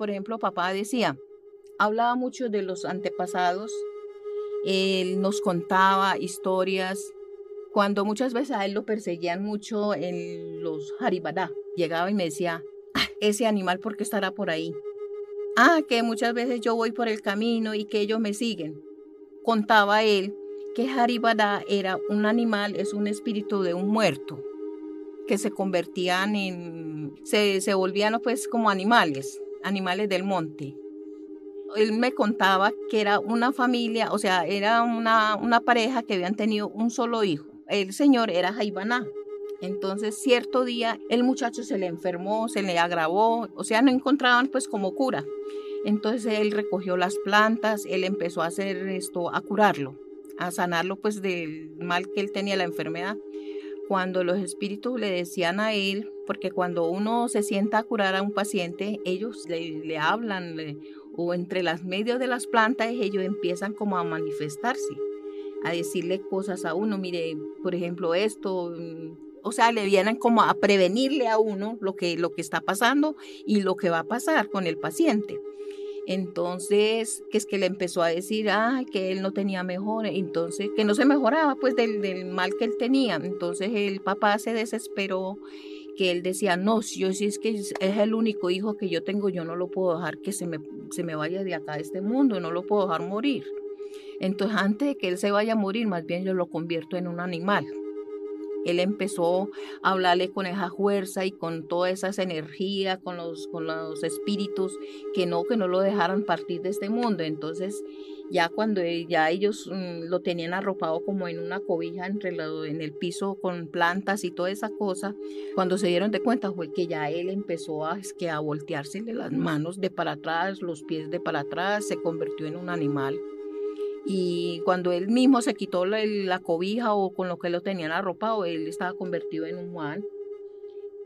por ejemplo, papá decía, hablaba mucho de los antepasados, él nos contaba historias, cuando muchas veces a él lo perseguían mucho en los Haribadá, llegaba y me decía, ah, ese animal, ¿por qué estará por ahí? Ah, que muchas veces yo voy por el camino y que ellos me siguen. Contaba él que Haribadá era un animal, es un espíritu de un muerto, que se convertían en, se, se volvían pues como animales, animales del monte. Él me contaba que era una familia, o sea, era una, una pareja que habían tenido un solo hijo. El señor era Jaibaná. Entonces, cierto día, el muchacho se le enfermó, se le agravó, o sea, no encontraban pues como cura. Entonces él recogió las plantas, él empezó a hacer esto, a curarlo, a sanarlo pues del mal que él tenía, la enfermedad. Cuando los espíritus le decían a él, porque cuando uno se sienta a curar a un paciente, ellos le, hablan o entre las medios de las plantas ellos empiezan como a manifestarse, a decirle cosas a uno, mire, por ejemplo, esto, mm, o sea, le vienen como a prevenirle a uno lo que, lo que está pasando y lo que va a pasar con el paciente. Entonces, que es que le empezó a decir, ay, que él no tenía mejor, entonces, que no se mejoraba pues del, mal que él tenía. Entonces el papá se desesperó, que él decía, no, si yo si es que es, el único hijo que yo tengo, yo no lo puedo dejar que se me, se me vaya de acá de este mundo, no lo puedo dejar morir. Entonces, antes de que él se vaya a morir, más bien yo lo convierto en un animal. Él empezó a hablarle con esa fuerza y con todas esas energías, con los, con los espíritus, que no, que no lo dejaran partir de este mundo. Entonces, ya cuando ya ellos mm, lo tenían arropado como en una cobija entre en el piso con plantas y toda esa cosa, cuando se dieron de cuenta fue que ya él empezó a, que a voltearse las manos de para atrás, los pies de para atrás, se convirtió en un animal y cuando él mismo se quitó la, cobija o con lo que lo tenían arropado, él estaba convertido en un Juan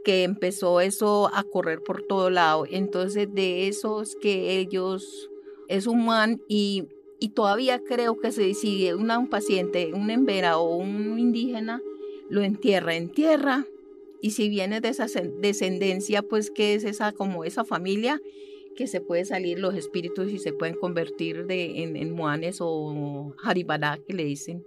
que empezó eso a correr por todo lado. Entonces de esos que ellos es un man y, y todavía creo que se sigue una, un paciente, un embera o un indígena, lo entierra en tierra y si viene de esa descendencia, pues que es esa como esa familia, que se puede salir los espíritus y se pueden convertir de, en, muanes o haribadá que le dicen.